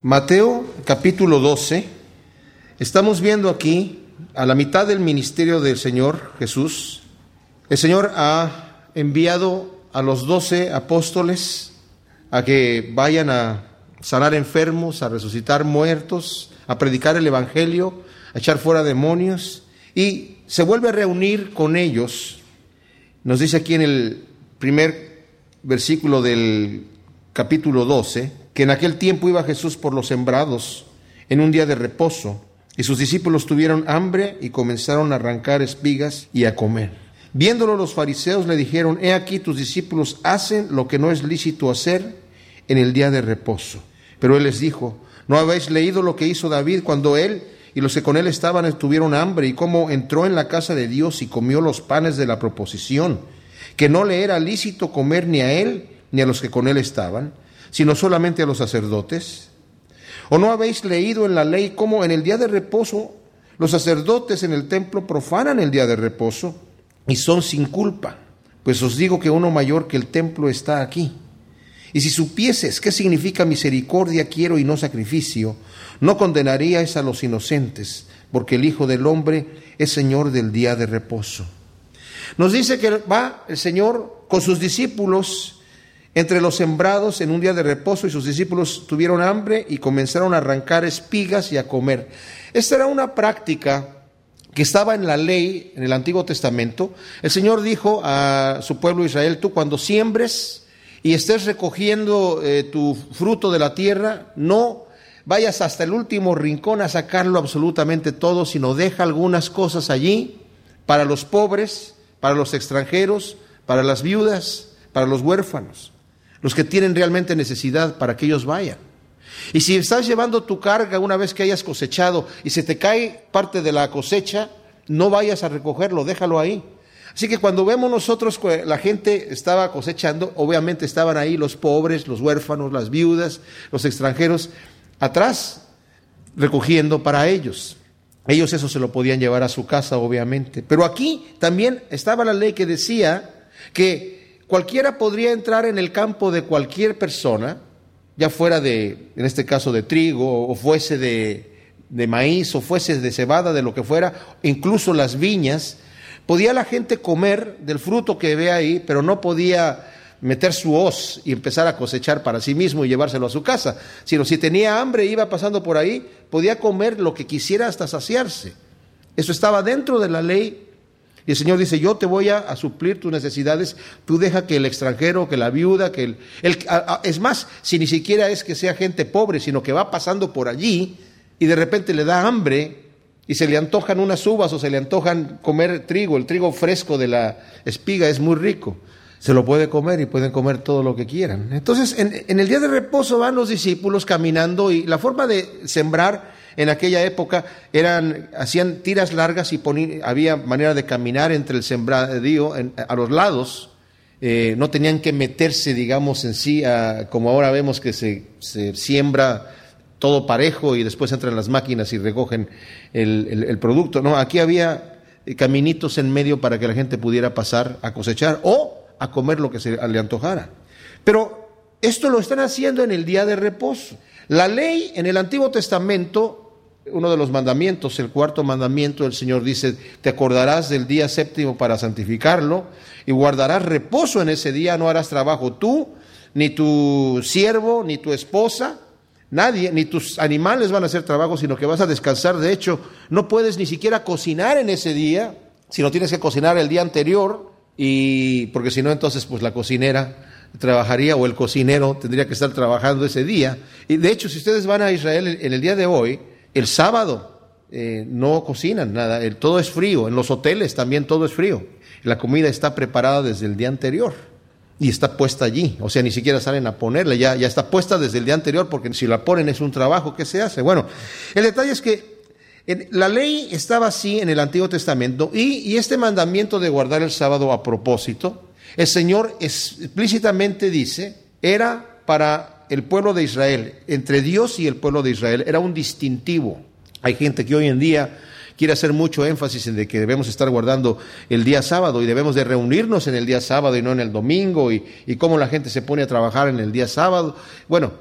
Mateo capítulo 12, estamos viendo aquí a la mitad del ministerio del Señor Jesús. El Señor ha enviado a los doce apóstoles a que vayan a sanar enfermos, a resucitar muertos, a predicar el Evangelio, a echar fuera demonios y se vuelve a reunir con ellos. Nos dice aquí en el primer versículo del capítulo 12, que en aquel tiempo iba Jesús por los sembrados en un día de reposo, y sus discípulos tuvieron hambre y comenzaron a arrancar espigas y a comer. Viéndolo los fariseos le dijeron, he aquí tus discípulos hacen lo que no es lícito hacer en el día de reposo. Pero él les dijo, ¿no habéis leído lo que hizo David cuando él y los que con él estaban tuvieron hambre y cómo entró en la casa de Dios y comió los panes de la proposición, que no le era lícito comer ni a él ni a los que con él estaban? Sino solamente a los sacerdotes? ¿O no habéis leído en la ley cómo en el día de reposo los sacerdotes en el templo profanan el día de reposo y son sin culpa? Pues os digo que uno mayor que el templo está aquí. Y si supieses qué significa misericordia quiero y no sacrificio, no condenaríais a los inocentes, porque el Hijo del Hombre es Señor del día de reposo. Nos dice que va el Señor con sus discípulos entre los sembrados en un día de reposo y sus discípulos tuvieron hambre y comenzaron a arrancar espigas y a comer. Esta era una práctica que estaba en la ley en el Antiguo Testamento. El Señor dijo a su pueblo Israel, tú cuando siembres y estés recogiendo eh, tu fruto de la tierra, no vayas hasta el último rincón a sacarlo absolutamente todo, sino deja algunas cosas allí para los pobres, para los extranjeros, para las viudas, para los huérfanos los que tienen realmente necesidad para que ellos vayan. Y si estás llevando tu carga una vez que hayas cosechado y se te cae parte de la cosecha, no vayas a recogerlo, déjalo ahí. Así que cuando vemos nosotros la gente estaba cosechando, obviamente estaban ahí los pobres, los huérfanos, las viudas, los extranjeros, atrás, recogiendo para ellos. Ellos eso se lo podían llevar a su casa, obviamente. Pero aquí también estaba la ley que decía que Cualquiera podría entrar en el campo de cualquier persona, ya fuera de, en este caso, de trigo, o fuese de, de maíz, o fuese de cebada, de lo que fuera, incluso las viñas. Podía la gente comer del fruto que ve ahí, pero no podía meter su hoz y empezar a cosechar para sí mismo y llevárselo a su casa, sino si tenía hambre iba pasando por ahí, podía comer lo que quisiera hasta saciarse. Eso estaba dentro de la ley y el Señor dice, yo te voy a, suplir tus necesidades, tú deja que el extranjero, que la viuda, que el... es más, si ni siquiera es que sea gente pobre, sino que va pasando por allí y de repente le da hambre y se le antojan unas uvas o se le antojan comer trigo, el trigo fresco de la espiga es muy rico se lo puede comer y pueden comer todo lo que quieran. Entonces, en, el día de reposo van los discípulos caminando y la forma de sembrar en aquella época eran, hacían tiras largas y había manera de caminar entre el sembradío a los lados. Eh, no tenían que meterse, digamos, en sí, como ahora vemos que se, siembra todo parejo y después entran las máquinas y recogen el, producto. No, aquí había caminitos en medio para que la gente pudiera pasar a cosechar o a comer lo que se le antojara. Pero esto lo están haciendo en el día de reposo. La ley en el Antiguo Testamento uno de los mandamientos, el cuarto mandamiento, el Señor dice, te acordarás del día séptimo para santificarlo y guardarás reposo en ese día, no harás trabajo tú, ni tu siervo, ni tu esposa, nadie, ni tus animales van a hacer trabajo, sino que vas a descansar. De hecho, no puedes ni siquiera cocinar en ese día, sino tienes que cocinar el día anterior, y porque si no, entonces pues la cocinera trabajaría o el cocinero tendría que estar trabajando ese día. Y de hecho, si ustedes van a Israel en el día de hoy, el sábado eh, no cocinan nada, todo es frío. En los hoteles también todo es frío. La comida está preparada desde el día anterior y está puesta allí. O sea, ni siquiera salen a ponerla, ya, está puesta desde el día anterior porque si la ponen es un trabajo que se hace. Bueno, el detalle es que la ley estaba así en el Antiguo Testamento y este mandamiento de guardar el sábado a propósito, el Señor explícitamente dice, era para el pueblo de Israel, entre Dios y el pueblo de Israel, era un distintivo. Hay gente que hoy en día quiere hacer mucho énfasis en que debemos estar guardando el día sábado y debemos de reunirnos en el día sábado y no en el domingo y, cómo la gente se pone a trabajar en el día sábado. Bueno,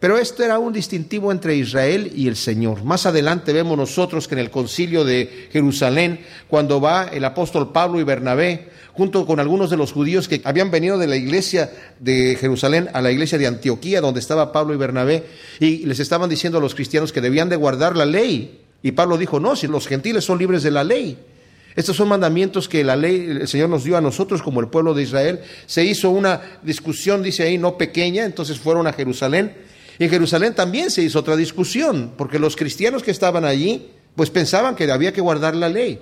Pero esto era un distintivo entre Israel y el Señor. Más adelante vemos nosotros que en el concilio de Jerusalén, cuando va el apóstol Pablo y Bernabé, junto con algunos de los judíos que habían venido de la iglesia de Jerusalén a la iglesia de Antioquía, donde estaba Pablo y Bernabé, y les estaban diciendo a los cristianos que debían de guardar la ley. Y Pablo dijo, no, si los gentiles son libres de la ley. Estos son mandamientos que la ley, el Señor nos dio a nosotros como el pueblo de Israel. Se hizo una discusión, dice ahí, no pequeña, entonces fueron a Jerusalén y en Jerusalén también se hizo otra discusión, porque los cristianos que estaban allí, pues pensaban que había que guardar la ley.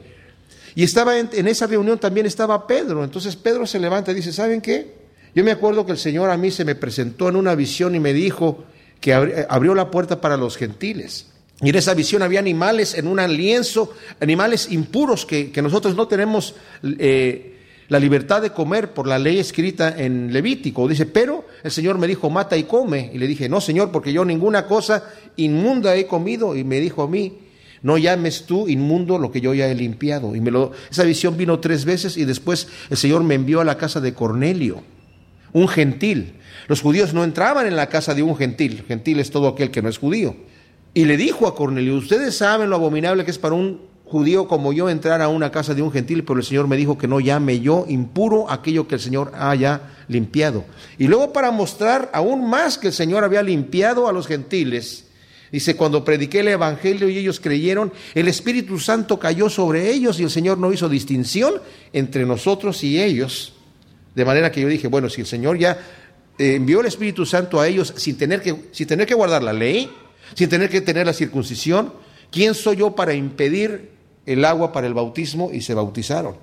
Y estaba en, esa reunión también estaba Pedro. Entonces Pedro se levanta y dice, ¿saben qué? Yo me acuerdo que el Señor a mí se me presentó en una visión y me dijo que abrió la puerta para los gentiles. Y en esa visión había animales en un lienzo, animales impuros que, nosotros no tenemos eh, la libertad de comer por la ley escrita en Levítico. Dice, pero el Señor me dijo, mata y come. Y le dije, no, Señor, porque yo ninguna cosa inmunda he comido. Y me dijo a mí, no llames tú inmundo lo que yo ya he limpiado. Y me lo, esa visión vino tres veces y después el Señor me envió a la casa de Cornelio, un gentil. Los judíos no entraban en la casa de un gentil. Gentil es todo aquel que no es judío. Y le dijo a Cornelio, ustedes saben lo abominable que es para un judío como yo entrar a una casa de un gentil, pero el Señor me dijo que no llame yo impuro aquello que el Señor haya limpiado. Y luego para mostrar aún más que el Señor había limpiado a los gentiles, dice, cuando prediqué el Evangelio y ellos creyeron, el Espíritu Santo cayó sobre ellos y el Señor no hizo distinción entre nosotros y ellos. De manera que yo dije, bueno, si el Señor ya eh, envió el Espíritu Santo a ellos sin tener que, sin tener que guardar la ley, sin tener que tener la circuncisión, ¿quién soy yo para impedir el agua para el bautismo y se bautizaron.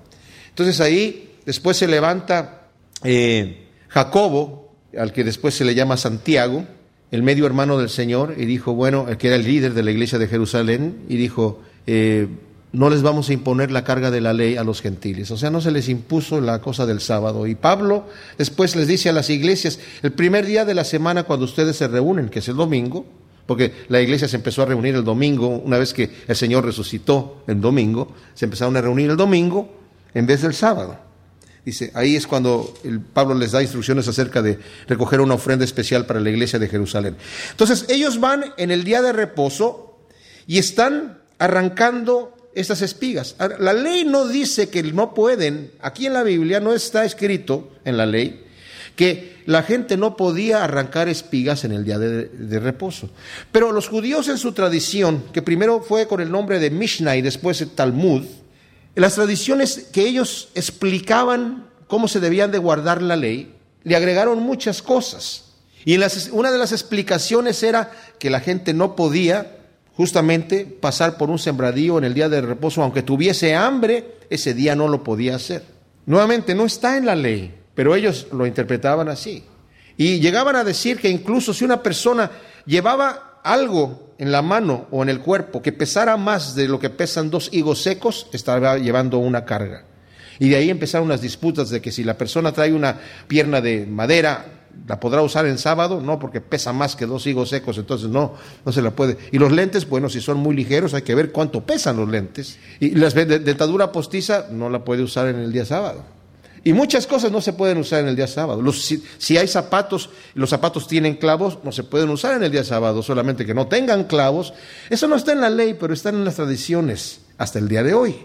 Entonces ahí después se levanta eh, Jacobo, al que después se le llama Santiago, el medio hermano del Señor, y dijo, bueno, el que era el líder de la iglesia de Jerusalén, y dijo, eh, no les vamos a imponer la carga de la ley a los gentiles. O sea, no se les impuso la cosa del sábado. Y Pablo después les dice a las iglesias, el primer día de la semana cuando ustedes se reúnen, que es el domingo, porque la iglesia se empezó a reunir el domingo, una vez que el Señor resucitó el domingo, se empezaron a reunir el domingo en vez del sábado. Dice, ahí es cuando el Pablo les da instrucciones acerca de recoger una ofrenda especial para la iglesia de Jerusalén. Entonces, ellos van en el día de reposo y están arrancando estas espigas. La ley no dice que no pueden, aquí en la Biblia no está escrito en la ley que la gente no podía arrancar espigas en el día de, reposo. Pero los judíos en su tradición, que primero fue con el nombre de Mishnah y después Talmud, las tradiciones que ellos explicaban cómo se debían de guardar la ley, le agregaron muchas cosas. Y una de las explicaciones era que la gente no podía justamente pasar por un sembradío en el día de reposo, aunque tuviese hambre, ese día no lo podía hacer. Nuevamente, no está en la ley, pero ellos lo interpretaban así. Y llegaban a decir que incluso si una persona llevaba algo en la mano o en el cuerpo que pesara más de lo que pesan dos higos secos, estaba llevando una carga. Y de ahí empezaron las disputas de que si la persona trae una pierna de madera, ¿la podrá usar en sábado? No, porque pesa más que dos higos secos, entonces no, no se la puede. Y los lentes, bueno, si son muy ligeros, hay que ver cuánto pesan los lentes. Y la dentadura postiza no la puede usar en el día sábado. Y muchas cosas no se pueden usar en el día sábado. si, hay zapatos, los zapatos tienen clavos, no se pueden usar en el día sábado, solamente que no tengan clavos. Eso no está en la ley, pero está en las tradiciones hasta el día de hoy.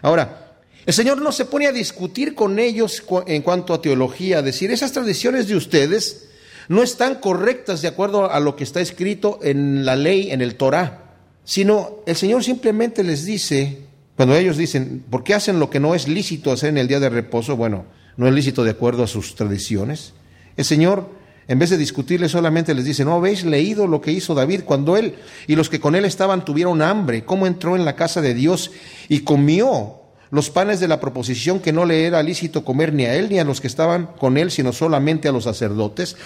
Ahora, el Señor no se pone a discutir con ellos en cuanto a teología, a decir, esas tradiciones de ustedes no están correctas de acuerdo a lo que está escrito en la ley, en el Torah, sino el Señor simplemente les dice, cuando ellos dicen, ¿por qué hacen lo que no es lícito hacer en el día de reposo? Bueno, no es lícito de acuerdo a sus tradiciones. El Señor, en vez de discutirle, solamente les dice, ¿no habéis leído lo que hizo David cuando él y los que con él estaban tuvieron hambre? ¿Cómo entró en la casa de Dios y comió los panes de la proposición que no le era lícito comer ni a él ni a los que estaban con él, sino solamente a los sacerdotes?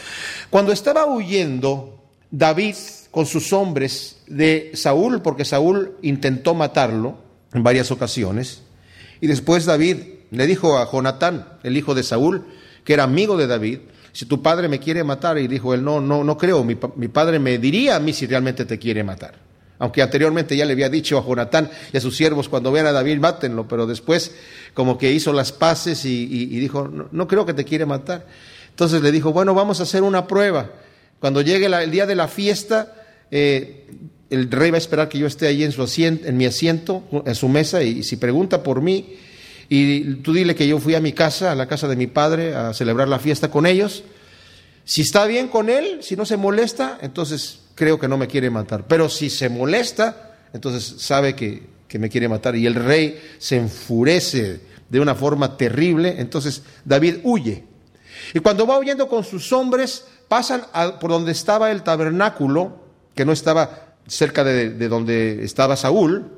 Cuando estaba huyendo David con sus hombres de Saúl, porque Saúl intentó matarlo, en varias ocasiones. Y después David le dijo a Jonatán, el hijo de Saúl, que era amigo de David, si tu padre me quiere matar, y dijo él, no, no, no creo, mi, padre me diría a mí si realmente te quiere matar. Aunque anteriormente ya le había dicho a Jonatán y a sus siervos, cuando vean a David, mátenlo, pero después como que hizo las paces y, dijo, no, no creo que te quiere matar. Entonces le dijo, bueno, vamos a hacer una prueba. Cuando llegue el día de la fiesta, eh, el rey va a esperar que yo esté ahí en, su asiento, en mi asiento, en su mesa, y, si pregunta por mí, y tú dile que yo fui a mi casa, a la casa de mi padre, a celebrar la fiesta con ellos. Si está bien con él, si no se molesta, entonces creo que no me quiere matar. Pero si se molesta, entonces sabe que, que me quiere matar. Y el rey se enfurece de una forma terrible, entonces David huye. Y cuando va huyendo con sus hombres, pasan por donde estaba el tabernáculo, que no estaba cerca de, donde estaba Saúl,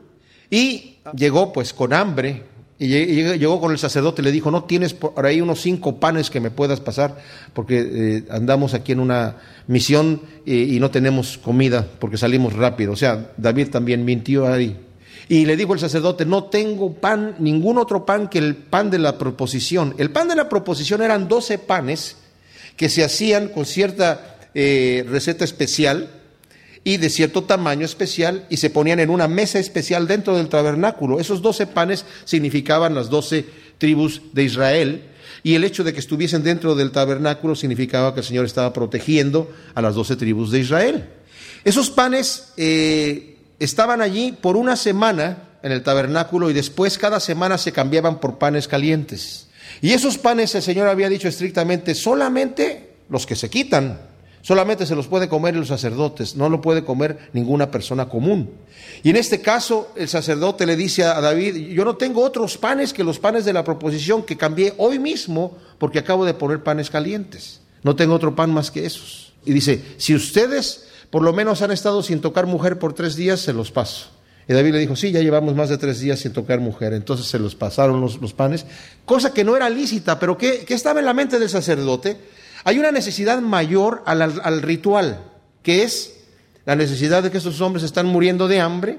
y llegó pues con hambre, y llegó con el sacerdote le dijo, no tienes por ahí unos cinco panes que me puedas pasar, porque eh, andamos aquí en una misión y no tenemos comida, porque salimos rápido. O sea, David también mintió ahí. Y le dijo el sacerdote, no tengo pan, ningún otro pan que el pan de la proposición. El pan de la proposición eran doce panes que se hacían con cierta eh, receta especial y de cierto tamaño especial y se ponían en una mesa especial dentro del tabernáculo. Esos doce panes significaban las doce tribus de Israel y el hecho de que estuviesen dentro del tabernáculo significaba que el Señor estaba protegiendo a las doce tribus de Israel. Esos panes eh, estaban allí por una semana en el tabernáculo y después cada semana se cambiaban por panes calientes. Y esos panes el Señor había dicho estrictamente, solamente los que se quitan, solamente se los puede comer los sacerdotes, no lo puede comer ninguna persona común. Y en este caso el sacerdote le dice a David, yo no tengo otros panes que los panes de la proposición que cambié hoy mismo porque acabo de poner panes calientes. No tengo otro pan más que esos. Y dice, si ustedes por lo menos han estado sin tocar mujer por tres días, se los paso. Y David le dijo, sí, ya llevamos más de tres días sin tocar mujer. Entonces se los pasaron los, panes, cosa que no era lícita, pero ¿qué, estaba en la mente del sacerdote? Hay una necesidad mayor al, al ritual, que es la necesidad de que esos hombres están muriendo de hambre.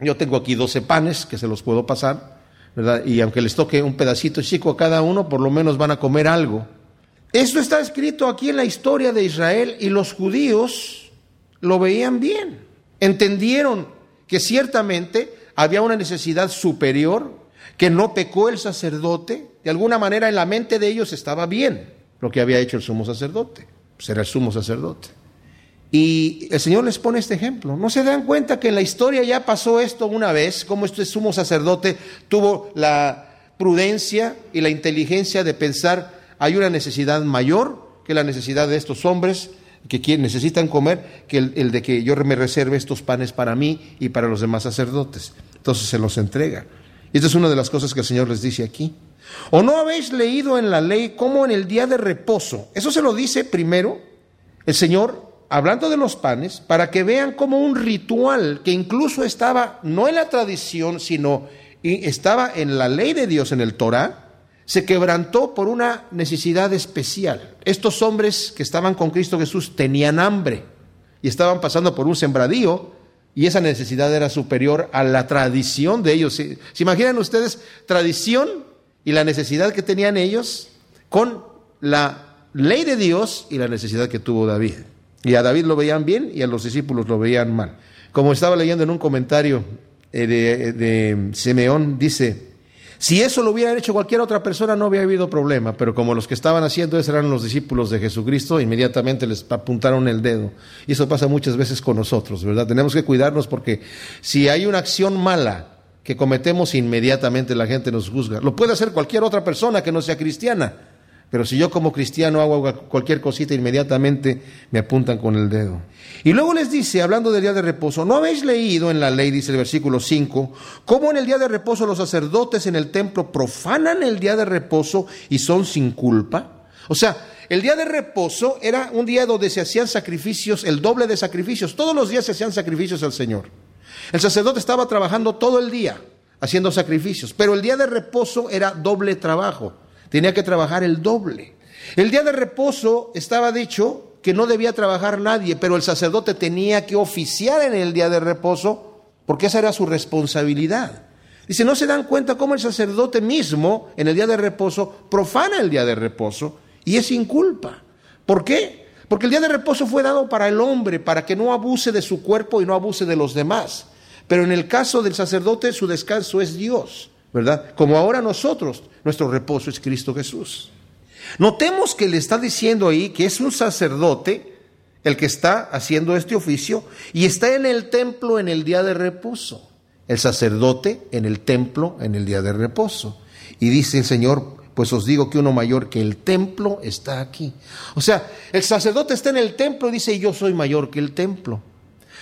Yo tengo aquí doce panes que se los puedo pasar, ¿verdad? Y aunque les toque un pedacito chico a cada uno, por lo menos van a comer algo. Esto está escrito aquí en la historia de Israel y los judíos lo veían bien. Entendieron que ciertamente había una necesidad superior, que no pecó el sacerdote, de alguna manera en la mente de ellos estaba bien lo que había hecho el sumo sacerdote, pues era el sumo sacerdote. Y el Señor les pone este ejemplo. ¿No se dan cuenta que en la historia ya pasó esto una vez, como este sumo sacerdote tuvo la prudencia y la inteligencia de pensar hay una necesidad mayor que la necesidad de estos hombres que necesitan comer que el, de que yo me reserve estos panes para mí y para los demás sacerdotes. Entonces se los entrega. Y esta es una de las cosas que el Señor les dice aquí. ¿O no habéis leído en la ley cómo en el día de reposo? Eso se lo dice primero el Señor hablando de los panes para que vean como un ritual que incluso estaba no en la tradición, sino estaba en la ley de Dios, en el Torah, se quebrantó por una necesidad especial. Estos hombres que estaban con Cristo Jesús tenían hambre y estaban pasando por un sembradío y esa necesidad era superior a la tradición de ellos. ¿Se, imaginan ustedes tradición y la necesidad que tenían ellos con la ley de Dios y la necesidad que tuvo David? Y a David lo veían bien y a los discípulos lo veían mal. Como estaba leyendo en un comentario eh, de, de Simeón, dice, si eso lo hubiera hecho cualquier otra persona no había habido problema, pero como los que estaban haciendo eso eran los discípulos de Jesucristo, inmediatamente les apuntaron el dedo. Y eso pasa muchas veces con nosotros, ¿verdad? Tenemos que cuidarnos porque si hay una acción mala que cometemos, inmediatamente la gente nos juzga. Lo puede hacer cualquier otra persona que no sea cristiana. Pero si yo como cristiano hago cualquier cosita, inmediatamente me apuntan con el dedo. Y luego les dice, hablando del día de reposo, ¿no habéis leído en la ley, dice el versículo 5, cómo en el día de reposo los sacerdotes en el templo profanan el día de reposo y son sin culpa? O sea, el día de reposo era un día donde se hacían sacrificios, el doble de sacrificios. Todos los días se hacían sacrificios al Señor. El sacerdote estaba trabajando todo el día haciendo sacrificios, pero el día de reposo era doble trabajo tenía que trabajar el doble. El día de reposo estaba dicho que no debía trabajar nadie, pero el sacerdote tenía que oficiar en el día de reposo porque esa era su responsabilidad. Dice, ¿no se dan cuenta cómo el sacerdote mismo en el día de reposo profana el día de reposo y es sin culpa? ¿Por qué? Porque el día de reposo fue dado para el hombre, para que no abuse de su cuerpo y no abuse de los demás. Pero en el caso del sacerdote su descanso es Dios. ¿verdad? Como ahora nosotros, nuestro reposo es Cristo Jesús. Notemos que le está diciendo ahí que es un sacerdote el que está haciendo este oficio, y está en el templo en el día de reposo. El sacerdote en el templo en el día de reposo. Y dice el Señor, pues os digo que uno mayor que el templo está aquí. O sea, el sacerdote está en el templo y dice, yo soy mayor que el templo.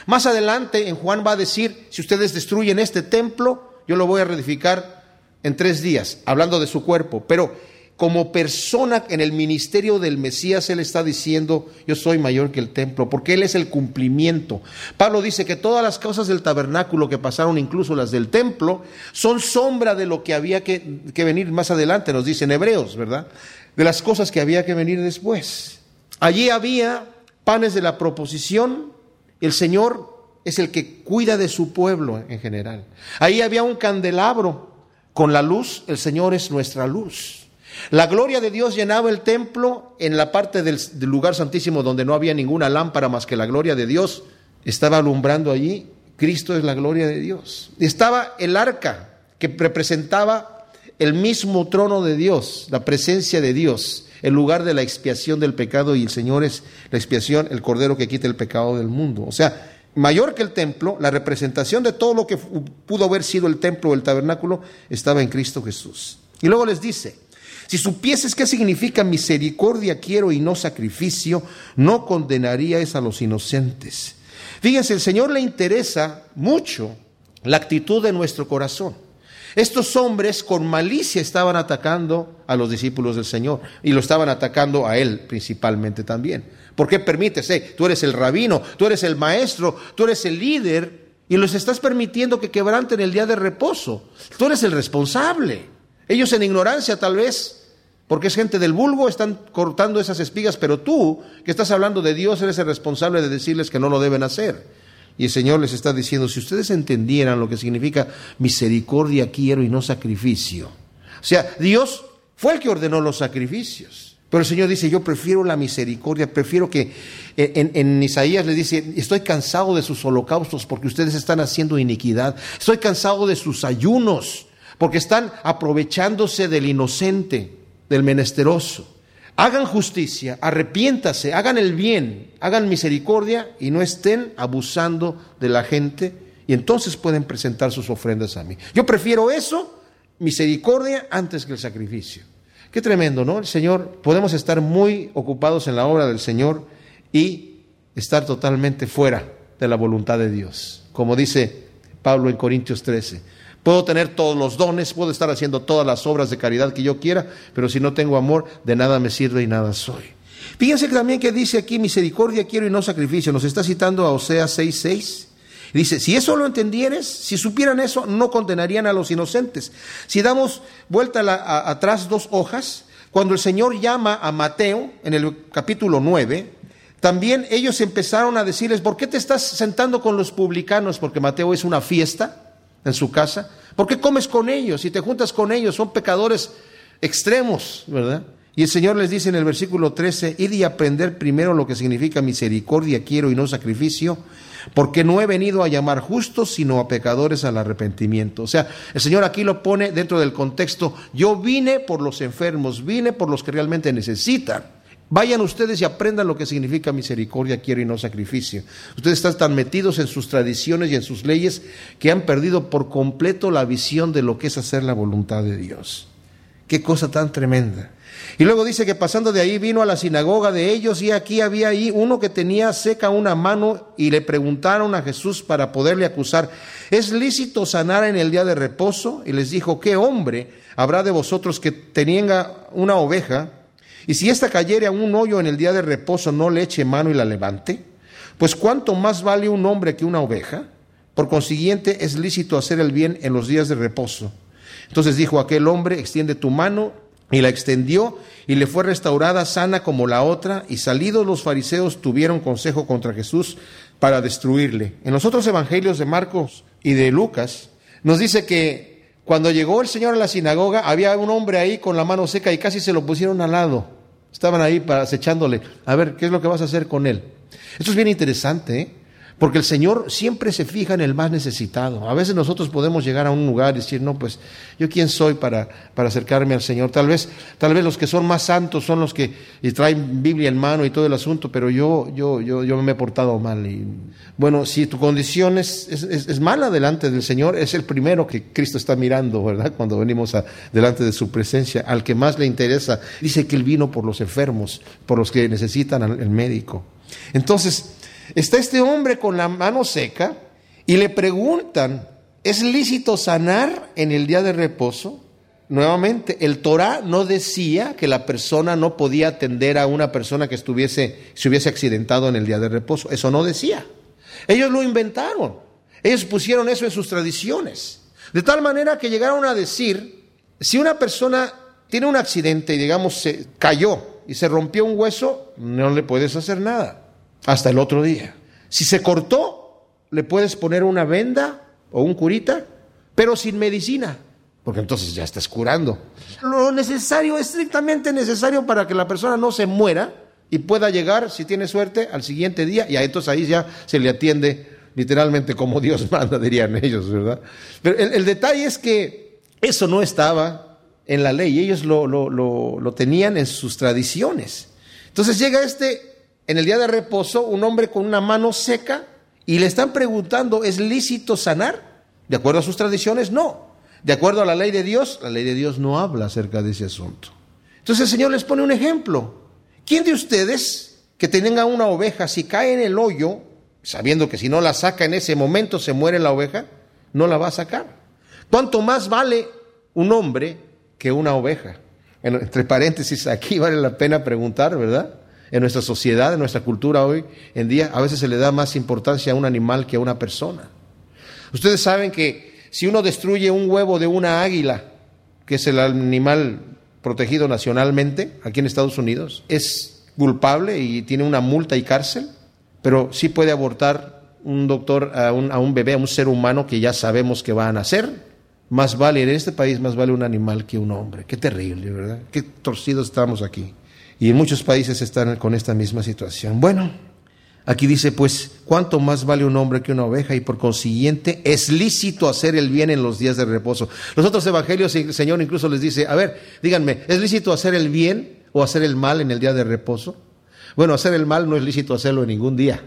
Más adelante en Juan va a decir, si ustedes destruyen este templo, yo lo voy a reedificar en tres días, hablando de su cuerpo. Pero como persona en el ministerio del Mesías, Él está diciendo, yo soy mayor que el templo, porque Él es el cumplimiento. Pablo dice que todas las cosas del tabernáculo que pasaron, incluso las del templo, son sombra de lo que había que, que venir más adelante, nos dicen hebreos, ¿verdad? De las cosas que había que venir después. Allí había panes de la proposición, el Señor es el que cuida de su pueblo en general. Ahí había un candelabro con la luz, el Señor es nuestra luz. La gloria de Dios llenaba el templo en la parte del, lugar santísimo donde no había ninguna lámpara más que la gloria de Dios. Estaba alumbrando allí. Cristo es la gloria de Dios. Estaba el arca que representaba el mismo trono de Dios, la presencia de Dios, el lugar de la expiación del pecado y el Señor es la expiación, el cordero que quita el pecado del mundo. O sea, mayor que el templo, la representación de todo lo que pudo haber sido el templo o el tabernáculo estaba en Cristo Jesús. Y luego les dice, si supieses qué significa misericordia quiero y no sacrificio, no condenaríais a los inocentes. Fíjense, el Señor le interesa mucho la actitud de nuestro corazón. Estos hombres con malicia estaban atacando a los discípulos del Señor y lo estaban atacando a Él principalmente también. ¿Por qué permites? Tú eres el rabino, tú eres el maestro, tú eres el líder y los estás permitiendo que quebranten el día de reposo. Tú eres el responsable. Ellos en ignorancia tal vez, porque es gente del vulgo, están cortando esas espigas, pero tú, que estás hablando de Dios, eres el responsable de decirles que no lo deben hacer. Y el Señor les está diciendo, si ustedes entendieran lo que significa misericordia quiero y no sacrificio. O sea, Dios fue el que ordenó los sacrificios. Pero el Señor dice, yo prefiero la misericordia, prefiero que en, en, Isaías le dice, estoy cansado de sus holocaustos porque ustedes están haciendo iniquidad, estoy cansado de sus ayunos porque están aprovechándose del inocente, del menesteroso. Hagan justicia, arrepiéntase, hagan el bien, hagan misericordia y no estén abusando de la gente y entonces pueden presentar sus ofrendas a mí. Yo prefiero eso, misericordia, antes que el sacrificio. Qué tremendo, ¿no? El Señor, podemos estar muy ocupados en la obra del Señor y estar totalmente fuera de la voluntad de Dios. Como dice Pablo en Corintios 13. Puedo tener todos los dones, puedo estar haciendo todas las obras de caridad que yo quiera, pero si no tengo amor, de nada me sirve y nada soy. Fíjense también que dice aquí, misericordia quiero y no sacrificio. Nos está citando a Oseas 6.6. Dice, si eso lo entendieres, si supieran eso, no condenarían a los inocentes. Si damos vuelta atrás dos hojas, cuando el Señor llama a Mateo en el capítulo 9, también ellos empezaron a decirles, ¿por qué te estás sentando con los publicanos? Porque Mateo es una fiesta en su casa? ¿Por qué comes con ellos y te juntas con ellos? Son pecadores extremos, ¿verdad? Y el Señor les dice en el versículo 13, id y aprender primero lo que significa misericordia quiero y no sacrificio, porque no he venido a llamar justos, sino a pecadores al arrepentimiento. O sea, el Señor aquí lo pone dentro del contexto, yo vine por los enfermos, vine por los que realmente necesitan. Vayan ustedes y aprendan lo que significa misericordia, quiero y no sacrificio. Ustedes están tan metidos en sus tradiciones y en sus leyes que han perdido por completo la visión de lo que es hacer la voluntad de Dios. Qué cosa tan tremenda. Y luego dice que pasando de ahí vino a la sinagoga de ellos y aquí había ahí uno que tenía seca una mano y le preguntaron a Jesús para poderle acusar, ¿es lícito sanar en el día de reposo? Y les dijo, ¿qué hombre habrá de vosotros que tenga una oveja? Y si ésta cayere a un hoyo en el día de reposo, no le eche mano y la levante, pues cuánto más vale un hombre que una oveja. Por consiguiente, es lícito hacer el bien en los días de reposo. Entonces dijo aquel hombre, extiende tu mano, y la extendió, y le fue restaurada sana como la otra, y salidos los fariseos tuvieron consejo contra Jesús para destruirle. En los otros evangelios de Marcos y de Lucas, nos dice que cuando llegó el Señor a la sinagoga, había un hombre ahí con la mano seca y casi se lo pusieron al lado. Estaban ahí acechándole. A ver, ¿qué es lo que vas a hacer con él? Esto es bien interesante, ¿eh? Porque el Señor siempre se fija en el más necesitado. A veces nosotros podemos llegar a un lugar y decir, no, pues yo quién soy para, para acercarme al Señor. Tal vez, tal vez los que son más santos son los que traen Biblia en mano y todo el asunto, pero yo, yo, yo, yo me he portado mal. Bueno, si tu condición es, es, mala delante del Señor, es el primero que Cristo está mirando, ¿verdad? Cuando venimos delante de su presencia, al que más le interesa. Dice que Él vino por los enfermos, por los que necesitan el médico. Entonces, Está este hombre con la mano seca y le preguntan, ¿es lícito sanar en el día de reposo? Nuevamente, el Torah no decía que la persona no podía atender a una persona que estuviese, se hubiese accidentado en el día de reposo. Eso no decía. Ellos lo inventaron. Ellos pusieron eso en sus tradiciones. De tal manera que llegaron a decir, si una persona tiene un accidente y digamos se cayó y se rompió un hueso, no le puedes hacer nada hasta el otro día. Si se cortó, le puedes poner una venda o un curita, pero sin medicina, porque entonces ya estás curando. Lo necesario, estrictamente necesario para que la persona no se muera y pueda llegar, si tiene suerte, al siguiente día, y entonces ahí ya se le atiende literalmente como Dios manda, dirían ellos, ¿verdad? Pero el, detalle es que eso no estaba en la ley, ellos lo, lo, lo tenían en sus tradiciones. Entonces llega este en el día de reposo un hombre con una mano seca y le están preguntando, ¿es lícito sanar? ¿De acuerdo a sus tradiciones? No. ¿De acuerdo a la ley de Dios? La ley de Dios no habla acerca de ese asunto. Entonces el Señor les pone un ejemplo. ¿Quién de ustedes que tenga una oveja, si cae en el hoyo, sabiendo que si no la saca en ese momento se muere la oveja, no la va a sacar? ¿Cuánto más vale un hombre que una oveja? Entre paréntesis, aquí vale la pena preguntar, ¿verdad? En nuestra sociedad, en nuestra cultura hoy en día, a veces se le da más importancia a un animal que a una persona. Ustedes saben que si uno destruye un huevo de una águila, que es el animal protegido nacionalmente aquí en Estados Unidos, es culpable y tiene una multa y cárcel, pero sí puede abortar un doctor a un, bebé, a un ser humano que ya sabemos que va a nacer. Más vale en este país, más vale un animal que un hombre. Qué terrible, ¿verdad? Qué torcidos estamos aquí. Y en muchos países están con esta misma situación. Bueno, aquí dice, pues, ¿cuánto más vale un hombre que una oveja? Y por consiguiente, es lícito hacer el bien en los días de reposo. Los otros evangelios, el Señor incluso les dice, a ver, díganme, ¿es lícito hacer el bien o hacer el mal en el día de reposo? Bueno, hacer el mal no es lícito hacerlo en ningún día.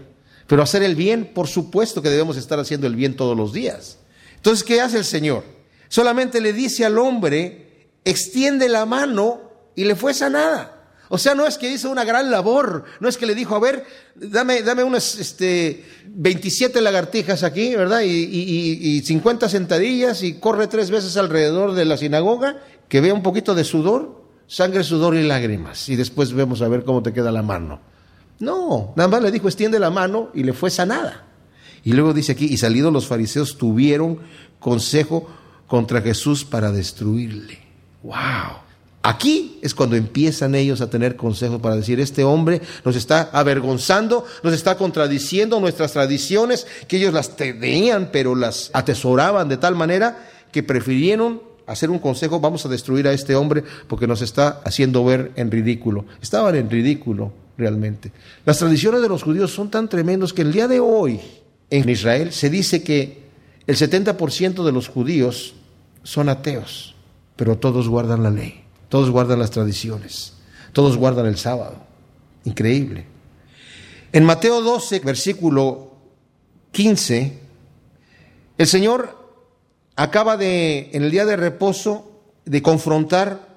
Pero hacer el bien, por supuesto que debemos estar haciendo el bien todos los días. Entonces, ¿qué hace el Señor? Solamente le dice al hombre, extiende la mano y le fue sanada. O sea, no es que hizo una gran labor, no es que le dijo, a ver, dame, dame unas este, 27 lagartijas aquí, ¿verdad? Y, y, y 50 sentadillas y corre tres veces alrededor de la sinagoga, que vea un poquito de sudor, sangre, sudor y lágrimas. Y después vemos a ver cómo te queda la mano. No, nada más le dijo, extiende la mano y le fue sanada. Y luego dice aquí, y salidos los fariseos tuvieron consejo contra Jesús para destruirle. ¡Wow! Aquí es cuando empiezan ellos a tener consejos para decir, este hombre nos está avergonzando, nos está contradiciendo nuestras tradiciones, que ellos las tenían, pero las atesoraban de tal manera que prefirieron hacer un consejo, vamos a destruir a este hombre porque nos está haciendo ver en ridículo. Estaban en ridículo realmente. Las tradiciones de los judíos son tan tremendos que el día de hoy en Israel se dice que el 70% de los judíos son ateos, pero todos guardan la ley. Todos guardan las tradiciones. Todos guardan el sábado. Increíble. En Mateo 12, versículo 15, el Señor acaba de, en el día de reposo, de confrontar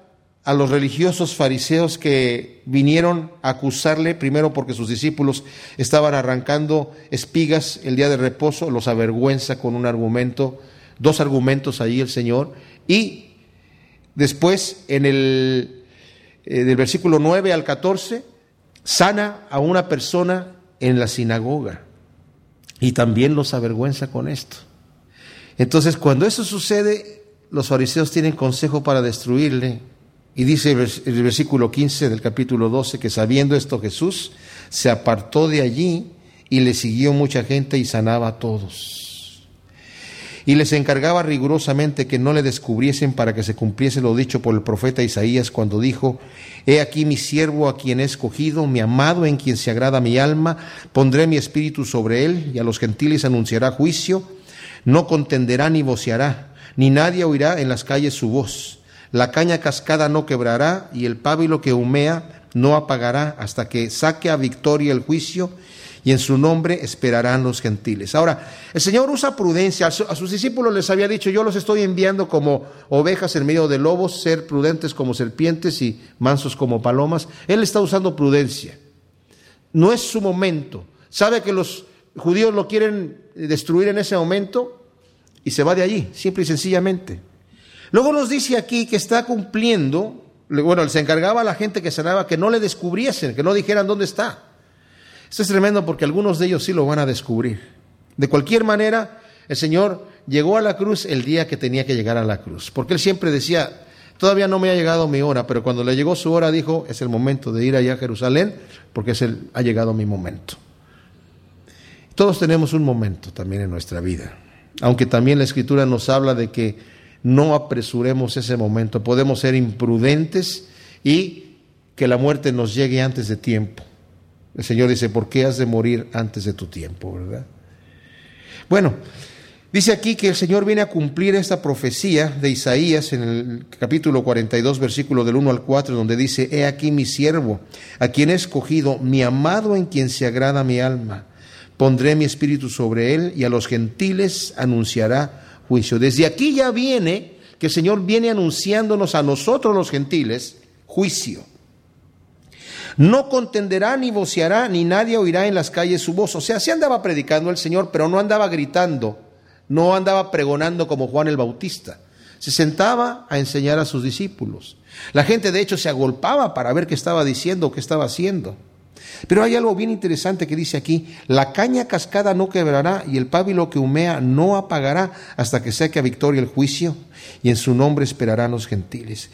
a los religiosos fariseos que vinieron a acusarle, primero porque sus discípulos estaban arrancando espigas el día de reposo, los avergüenza con un argumento, dos argumentos ahí el Señor, y Después, en el eh, del versículo 9 al 14, sana a una persona en la sinagoga y también los avergüenza con esto. Entonces, cuando eso sucede, los fariseos tienen consejo para destruirle. Y dice el versículo 15 del capítulo 12 que sabiendo esto Jesús se apartó de allí y le siguió mucha gente y sanaba a todos. Y les encargaba rigurosamente que no le descubriesen para que se cumpliese lo dicho por el profeta Isaías cuando dijo, He aquí mi siervo a quien he escogido, mi amado en quien se agrada mi alma, pondré mi espíritu sobre él y a los gentiles anunciará juicio, no contenderá ni voceará, ni nadie oirá en las calles su voz. La caña cascada no quebrará y el pábilo que humea no apagará hasta que saque a victoria el juicio y en su nombre esperarán los gentiles. Ahora, el Señor usa prudencia. A, sus discípulos les había dicho, yo los estoy enviando como ovejas en medio de lobos, ser prudentes como serpientes y mansos como palomas. Él está usando prudencia. No es su momento. Sabe que los judíos lo quieren destruir en ese momento y se va de allí, simple y sencillamente. Luego nos dice aquí que está cumpliendo, bueno, se encargaba a la gente que sanaba que no le descubriesen, que no dijeran dónde está. Esto es tremendo porque algunos de ellos sí lo van a descubrir. De cualquier manera, el Señor llegó a la cruz el día que tenía que llegar a la cruz, porque Él siempre decía, todavía no me ha llegado mi hora, pero cuando le llegó su hora dijo, es el momento de ir allá a Jerusalén, porque es ha llegado mi momento. Todos tenemos un momento también en nuestra vida, aunque también la Escritura nos habla de que no apresuremos ese momento, podemos ser imprudentes y que la muerte nos llegue antes de tiempo. El Señor dice, ¿por qué has de morir antes de tu tiempo, verdad? Bueno, dice aquí que el Señor viene a cumplir esta profecía de Isaías en el capítulo 42, versículo del 1 al 4, donde dice, He aquí mi siervo, a quien he escogido, mi amado en quien se agrada mi alma. Pondré mi espíritu sobre él y a los gentiles anunciará juicio. Desde aquí ya viene que el Señor viene anunciándonos a nosotros los gentiles juicio. No contenderá ni voceará, ni nadie oirá en las calles su voz. O sea, sí andaba predicando el Señor, pero no andaba gritando, no andaba pregonando como Juan el Bautista. Se sentaba a enseñar a sus discípulos. La gente de hecho se agolpaba para ver qué estaba diciendo, qué estaba haciendo. Pero hay algo bien interesante que dice aquí, la caña cascada no quebrará y el pábilo que humea no apagará hasta que saque a victoria el juicio y en su nombre esperarán los gentiles.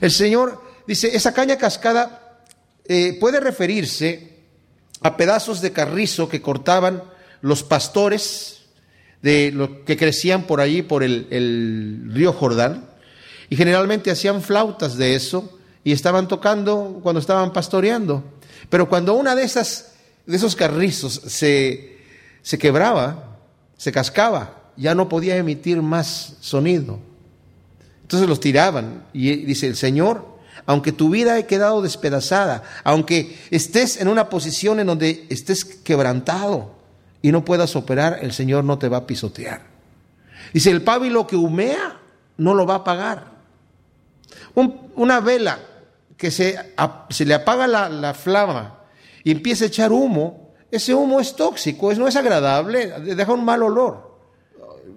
El Señor dice, esa caña cascada eh, puede referirse a pedazos de carrizo que cortaban los pastores de lo que crecían por allí, por el, el río Jordán, y generalmente hacían flautas de eso y estaban tocando cuando estaban pastoreando. Pero cuando una de esas de esos carrizos se, se quebraba, se cascaba, ya no podía emitir más sonido. Entonces los tiraban y dice el Señor aunque tu vida haya quedado despedazada, aunque estés en una posición en donde estés quebrantado y no puedas operar, el Señor no te va a pisotear. Dice, el pábilo que humea no lo va a apagar. una vela que se, se le apaga la, la, flama y empieza a echar humo, ese humo es tóxico, no es agradable, deja un mal olor.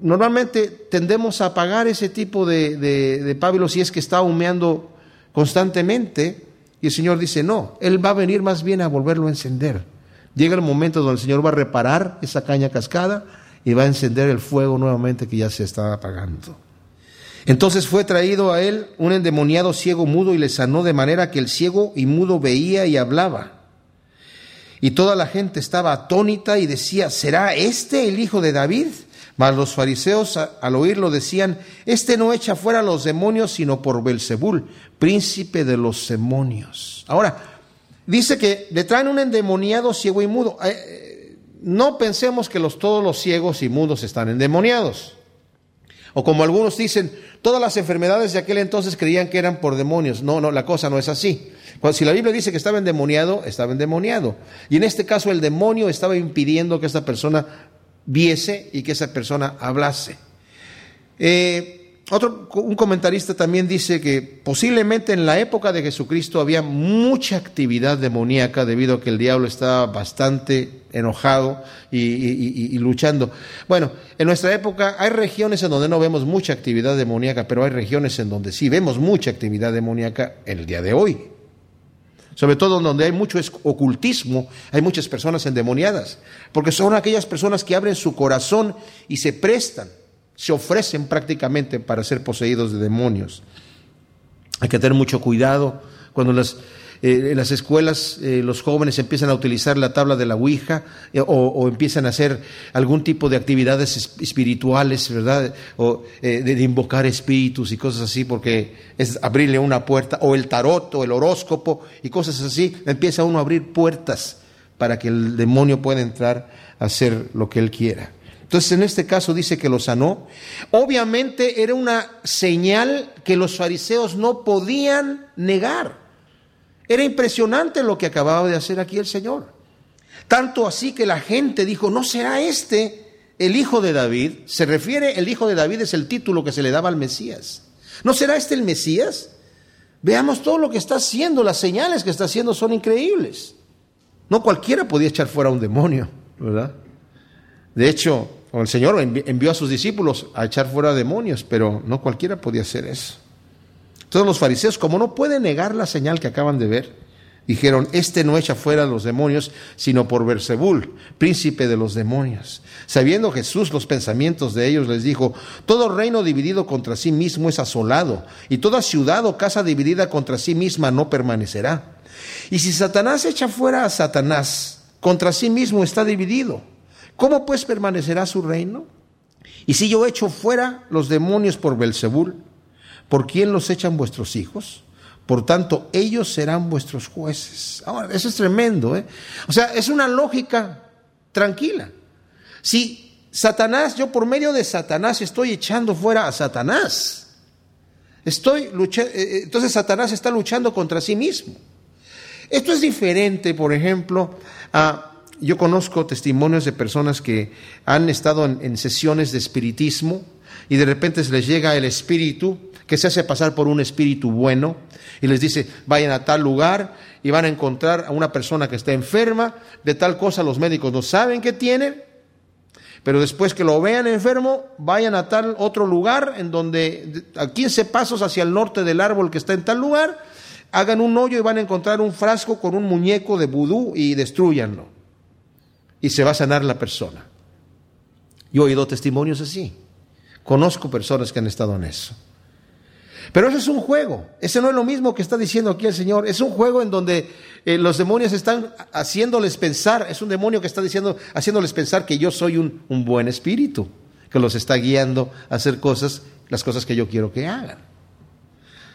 Normalmente tendemos a apagar ese tipo de, de, de pábilo si es que está humeando constantemente y el Señor dice, no, Él va a venir más bien a volverlo a encender. Llega el momento donde el Señor va a reparar esa caña cascada y va a encender el fuego nuevamente que ya se estaba apagando. Entonces fue traído a él un endemoniado ciego mudo y le sanó de manera que el ciego y mudo veía y hablaba. Y toda la gente estaba atónita y decía, ¿será este el hijo de David? Mas los fariseos al oírlo decían, este no echa fuera a los demonios sino por Belzebul, príncipe de los demonios. Ahora, dice que le traen un endemoniado ciego y mudo. Eh, eh, no pensemos que los, todos los ciegos y mudos están endemoniados. O como algunos dicen, todas las enfermedades de aquel entonces creían que eran por demonios. No, no, la cosa no es así. si la Biblia dice que estaba endemoniado, estaba endemoniado. Y en este caso el demonio estaba impidiendo que esta persona viese y que esa persona hablase. Eh, otro, un comentarista también dice que posiblemente en la época de Jesucristo había mucha actividad demoníaca debido a que el diablo estaba bastante enojado y, luchando. Bueno, en nuestra época hay regiones en donde no vemos mucha actividad demoníaca, pero hay regiones en donde sí vemos mucha actividad demoníaca el día de hoy. Sobre todo donde hay mucho ocultismo, hay muchas personas endemoniadas, porque son aquellas personas que abren su corazón y se prestan, se ofrecen prácticamente para ser poseídos de demonios. Hay que tener mucho cuidado cuando las eh, en las escuelas eh, los jóvenes empiezan a utilizar la tabla de la Ouija eh, o, empiezan a hacer algún tipo de actividades espirituales, ¿verdad? O de, invocar espíritus y cosas así, porque es abrirle una puerta, o el tarot o el horóscopo y cosas así, empieza uno a abrir puertas para que el demonio pueda entrar a hacer lo que él quiera. Entonces, en este caso dice que lo sanó. Obviamente era una señal que los fariseos no podían negar. Era impresionante lo que acababa de hacer aquí el Señor. Tanto así que la gente dijo, ¿no será este el hijo de David? Se refiere, el hijo de David es el título que se le daba al Mesías. ¿No será este el Mesías? Veamos todo lo que está haciendo, las señales que está haciendo son increíbles. No cualquiera podía echar fuera a un demonio, ¿verdad? De hecho, el Señor envió a sus discípulos a echar fuera demonios, pero no cualquiera podía hacer eso. Todos los fariseos, como no pueden negar la señal que acaban de ver, dijeron, este no echa fuera a los demonios, sino por Bersebul, príncipe de los demonios. Sabiendo Jesús los pensamientos de ellos, les dijo, todo reino dividido contra sí mismo es asolado, y toda ciudad o casa dividida contra sí misma no permanecerá. Y si Satanás echa fuera a Satanás, contra sí mismo está dividido. ¿Cómo pues permanecerá su reino? Y si yo echo fuera los demonios por Belzebul, ¿por quién los echan vuestros hijos? Por tanto, ellos serán vuestros jueces. Ahora, eso es tremendo, ¿eh? O sea, es una lógica tranquila. Si Satanás, yo por medio de Satanás estoy echando fuera a Satanás, estoy luchando, eh, eh, entonces Satanás está luchando contra sí mismo. Esto es diferente, por ejemplo, a yo conozco testimonios de personas que han estado en, sesiones de espiritismo y de repente se les llega el espíritu que se hace pasar por un espíritu bueno y les dice, vayan a tal lugar y van a encontrar a una persona que está enferma de tal cosa, los médicos no saben qué tiene, pero después que lo vean enfermo, vayan a tal otro lugar en donde a 15 pasos hacia el norte del árbol que está en tal lugar, hagan un hoyo y van a encontrar un frasco con un muñeco de vudú y destruyanlo y se va a sanar la persona. Yo he oído testimonios así. Conozco personas que han estado en eso. Pero eso es un juego. Ese no es lo mismo que está diciendo aquí el Señor. Es un juego en donde eh, los demonios están haciéndoles pensar. Es un demonio que está diciendo, haciéndoles pensar que yo soy un, un buen espíritu, que los está guiando a hacer cosas, las cosas que yo quiero que hagan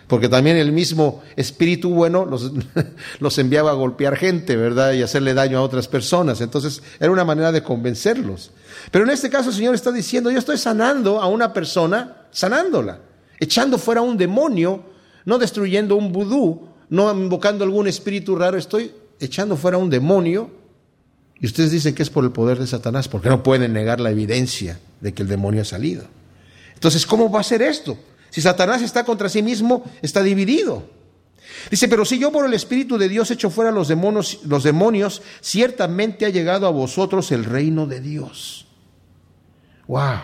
porque también el mismo espíritu bueno los, los, enviaba a golpear gente, ¿verdad? Y hacerle daño a otras personas. Entonces era una manera de convencerlos. Pero en este caso el Señor está diciendo, yo estoy sanando a una persona, sanándola, echando fuera un demonio, no destruyendo un vudú, no invocando algún espíritu raro, estoy echando fuera un demonio. Y ustedes dicen que es por el poder de Satanás, porque no pueden negar la evidencia de que el demonio ha salido. Entonces, ¿cómo va a ser esto? Si Satanás está contra sí mismo, está dividido. Dice, pero si yo por el Espíritu de Dios echo fuera los demonios, los demonios, ciertamente ha llegado a vosotros el reino de Dios. ¡Wow!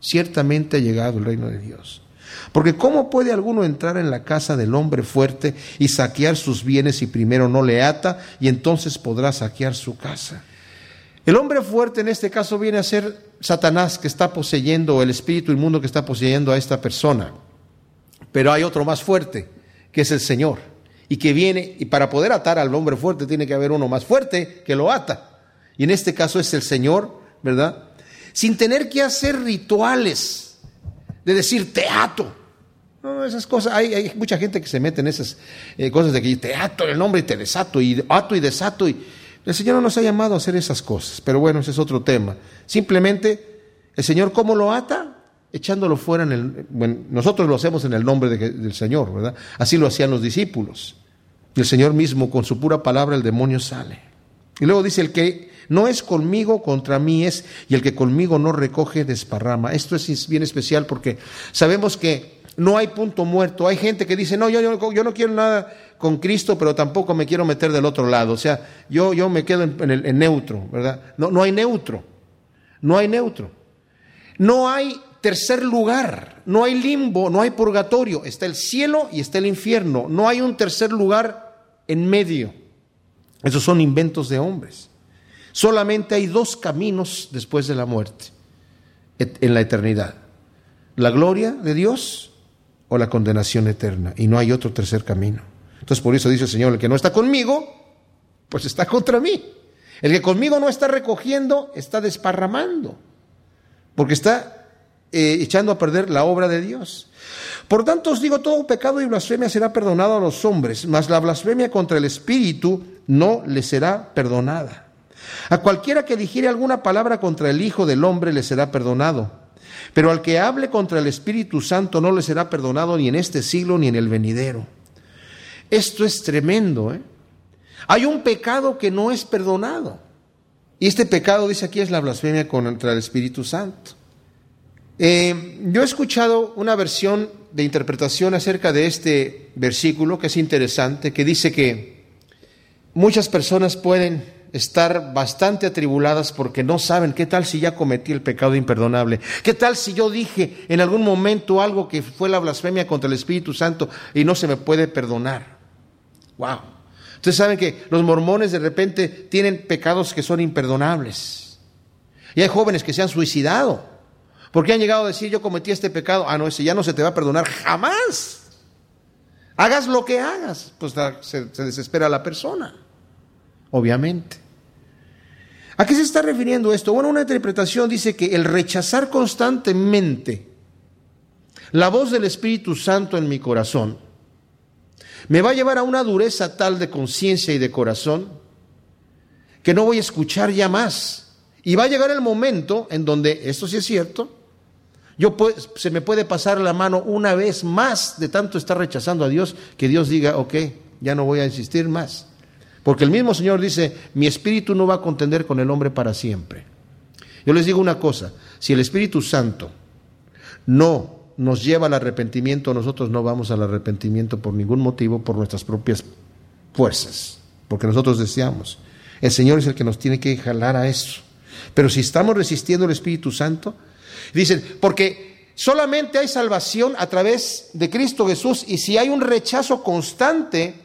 Ciertamente ha llegado el reino de Dios. Porque ¿cómo puede alguno entrar en la casa del hombre fuerte y saquear sus bienes si primero no le ata y entonces podrá saquear su casa? El hombre fuerte en este caso viene a ser Satanás que está poseyendo, el espíritu inmundo que está poseyendo a esta persona. Pero hay otro más fuerte, que es el Señor, y que viene, y para poder atar al hombre fuerte tiene que haber uno más fuerte que lo ata. Y en este caso es el Señor, ¿verdad? Sin tener que hacer rituales de decir teatro. No, esas cosas, hay, mucha gente que se mete en esas eh, cosas de que te ato el nombre y te desato, y ato y desato, y el Señor no nos ha llamado a hacer esas cosas, pero bueno, ese es otro tema. Simplemente, el Señor, ¿cómo lo ata? Echándolo fuera en el... Bueno, nosotros lo hacemos en el nombre del Señor, ¿verdad? Así lo hacían los discípulos. Y el Señor mismo, con su pura palabra, el demonio sale. Y luego dice, el que no es conmigo, contra mí es, y el que conmigo no recoge, desparrama. Esto es bien especial porque sabemos que no hay punto muerto. Hay gente que dice, no, yo, yo, no quiero nada con Cristo, pero tampoco me quiero meter del otro lado. O sea, yo, yo me quedo en, el, en neutro, ¿verdad? No, no hay neutro. No hay neutro. No hay tercer lugar. No hay limbo, no hay purgatorio. Está el cielo y está el infierno. No hay un tercer lugar en medio. Esos son inventos de hombres. Solamente hay dos caminos después de la muerte, en la eternidad. La gloria de Dios o la condenación eterna. Y no hay otro tercer camino. Entonces por eso dice el Señor, el que no está conmigo, pues está contra mí. El que conmigo no está recogiendo, está desparramando, porque está eh, echando a perder la obra de Dios. Por tanto os digo, todo pecado y blasfemia será perdonado a los hombres, mas la blasfemia contra el Espíritu no le será perdonada. A cualquiera que dijere alguna palabra contra el Hijo del Hombre le será perdonado, pero al que hable contra el Espíritu Santo no le será perdonado ni en este siglo ni en el venidero. Esto es tremendo. ¿eh? Hay un pecado que no es perdonado. Y este pecado, dice aquí, es la blasfemia contra el Espíritu Santo. Eh, yo he escuchado una versión de interpretación acerca de este versículo que es interesante, que dice que muchas personas pueden estar bastante atribuladas porque no saben qué tal si ya cometí el pecado imperdonable, qué tal si yo dije en algún momento algo que fue la blasfemia contra el Espíritu Santo y no se me puede perdonar. Wow. Ustedes saben que los mormones de repente tienen pecados que son imperdonables. Y hay jóvenes que se han suicidado porque han llegado a decir yo cometí este pecado. Ah, no, ese ya no se te va a perdonar jamás. Hagas lo que hagas, pues se, se desespera la persona, obviamente. ¿A qué se está refiriendo esto? Bueno, una interpretación dice que el rechazar constantemente la voz del Espíritu Santo en mi corazón me va a llevar a una dureza tal de conciencia y de corazón que no voy a escuchar ya más. Y va a llegar el momento en donde, esto sí es cierto, yo se me puede pasar la mano una vez más de tanto estar rechazando a Dios que Dios diga, ok, ya no voy a insistir más. Porque el mismo Señor dice, mi espíritu no va a contender con el hombre para siempre. Yo les digo una cosa, si el Espíritu Santo no nos lleva al arrepentimiento, nosotros no vamos al arrepentimiento por ningún motivo, por nuestras propias fuerzas, porque nosotros deseamos. El Señor es el que nos tiene que jalar a eso. Pero si estamos resistiendo al Espíritu Santo, dicen, porque solamente hay salvación a través de Cristo Jesús y si hay un rechazo constante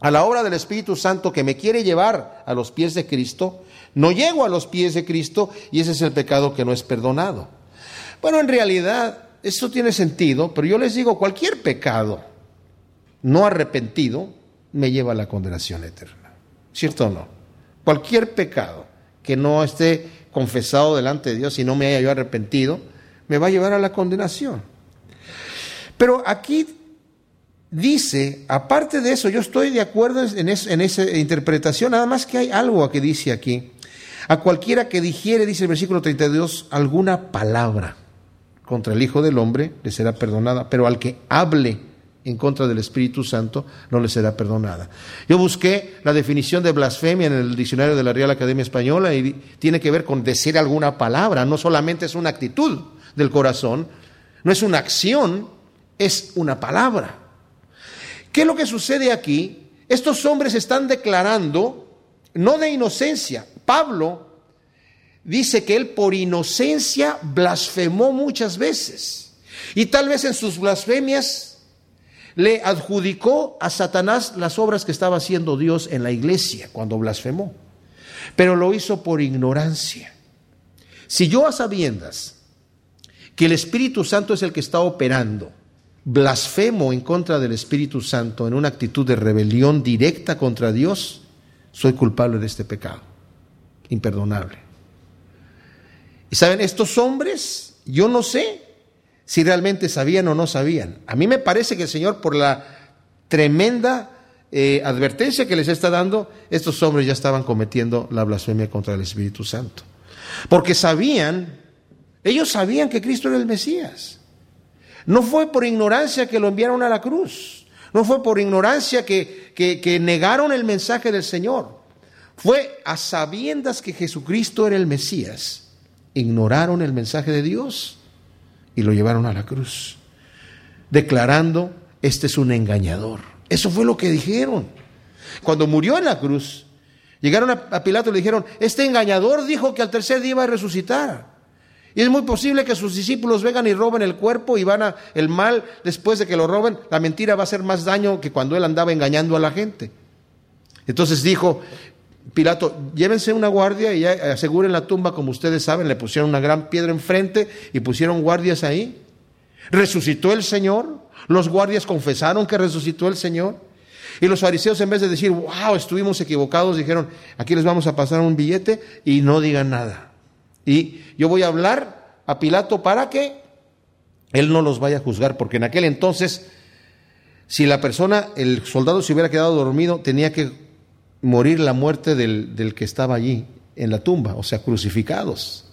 a la obra del Espíritu Santo que me quiere llevar a los pies de Cristo, no llego a los pies de Cristo y ese es el pecado que no es perdonado. Bueno, en realidad eso tiene sentido, pero yo les digo, cualquier pecado no arrepentido me lleva a la condenación eterna. ¿Cierto o no? Cualquier pecado que no esté confesado delante de Dios y no me haya yo arrepentido, me va a llevar a la condenación. Pero aquí dice, aparte de eso, yo estoy de acuerdo en, esa interpretación, nada más que hay algo que dice aquí. A cualquiera que dijere, dice el versículo 32, alguna palabra contra el Hijo del Hombre le será perdonada, pero al que hable en contra del Espíritu Santo no le será perdonada. Yo busqué la definición de blasfemia en el diccionario de la Real Academia Española y tiene que ver con decir alguna palabra, no solamente es una actitud del corazón, no es una acción, es una palabra. ¿Qué es lo que sucede aquí? Estos hombres están declarando no de inocencia. Pablo dice que él por inocencia blasfemó muchas veces. Y tal vez en sus blasfemias le adjudicó a Satanás las obras que estaba haciendo Dios en la iglesia cuando blasfemó. Pero lo hizo por ignorancia. Si yo a sabiendas que el Espíritu Santo es el que está operando, blasfemo en contra del Espíritu Santo en una actitud de rebelión directa contra Dios, soy culpable de este pecado, imperdonable. Y saben, estos hombres, yo no sé si realmente sabían o no sabían. A mí me parece que el Señor, por la tremenda eh, advertencia que les está dando, estos hombres ya estaban cometiendo la blasfemia contra el Espíritu Santo. Porque sabían, ellos sabían que Cristo era el Mesías. No fue por ignorancia que lo enviaron a la cruz. No fue por ignorancia que, que negaron el mensaje del Señor. Fue a sabiendas que Jesucristo era el Mesías. Ignoraron el mensaje de Dios y lo llevaron a la cruz, declarando, este es un engañador. Eso fue lo que dijeron. Cuando murió en la cruz, llegaron a, Pilato y le dijeron, este engañador dijo que al tercer día iba a resucitar. Y es muy posible que sus discípulos vengan y roben el cuerpo y van a el mal después de que lo roben, la mentira va a hacer más daño que cuando él andaba engañando a la gente. Entonces dijo, Pilato, llévense una guardia y aseguren la tumba como ustedes saben, le pusieron una gran piedra enfrente y pusieron guardias ahí. Resucitó el Señor, los guardias confesaron que resucitó el Señor. Y los fariseos en vez de decir, wow, estuvimos equivocados, dijeron, aquí les vamos a pasar un billete y no digan nada. Y yo voy a hablar a Pilato para que él no los vaya a juzgar, porque en aquel entonces, si la persona, el soldado se hubiera quedado dormido, tenía que morir la muerte del, del que estaba allí en la tumba, o sea, crucificados.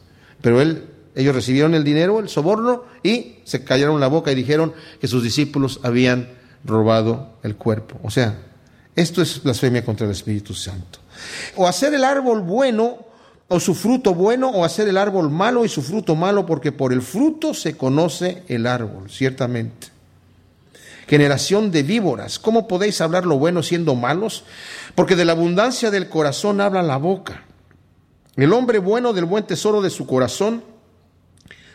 Pero él ellos recibieron el dinero, el soborno, y se callaron la boca y dijeron que sus discípulos habían robado el cuerpo. O sea, esto es blasfemia contra el Espíritu Santo. O hacer el árbol bueno o su fruto bueno, o hacer el árbol malo y su fruto malo, porque por el fruto se conoce el árbol, ciertamente. Generación de víboras, ¿cómo podéis hablar lo bueno siendo malos? Porque de la abundancia del corazón habla la boca. El hombre bueno del buen tesoro de su corazón